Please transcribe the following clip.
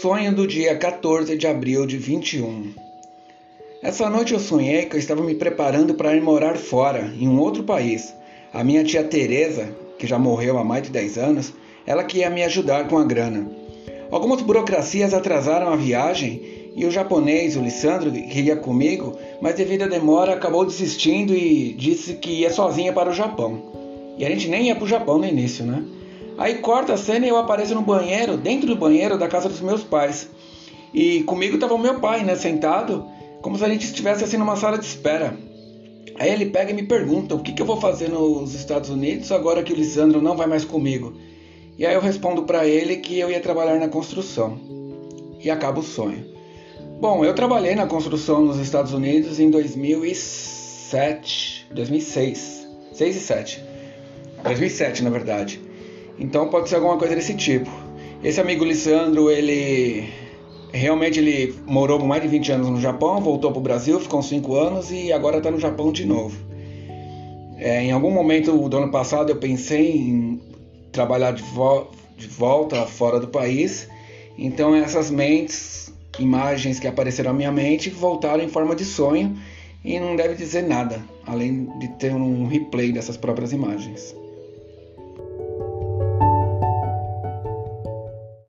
Sonho do dia 14 de abril de 21. Essa noite eu sonhei que eu estava me preparando para ir morar fora, em um outro país. A minha tia Teresa, que já morreu há mais de 10 anos, ela que ia me ajudar com a grana. Algumas burocracias atrasaram a viagem e o japonês, o Lissandro, que ia comigo, mas devido à demora acabou desistindo e disse que ia sozinha para o Japão. E a gente nem ia para o Japão no início, né? Aí corta a cena e eu apareço no banheiro, dentro do banheiro da casa dos meus pais. E comigo estava o meu pai, né, sentado, como se a gente estivesse assim numa sala de espera. Aí ele pega e me pergunta o que, que eu vou fazer nos Estados Unidos agora que o Lisandro não vai mais comigo. E aí eu respondo para ele que eu ia trabalhar na construção. E acaba o sonho. Bom, eu trabalhei na construção nos Estados Unidos em 2007, 2006, 6 e 7. 2007, na verdade. Então pode ser alguma coisa desse tipo. Esse amigo Lissandro, ele realmente ele morou por mais de 20 anos no Japão, voltou para o Brasil, ficou uns 5 anos e agora está no Japão de novo. É, em algum momento do ano passado eu pensei em trabalhar de, vo de volta fora do país, então essas mentes, imagens que apareceram à minha mente voltaram em forma de sonho e não deve dizer nada, além de ter um replay dessas próprias imagens.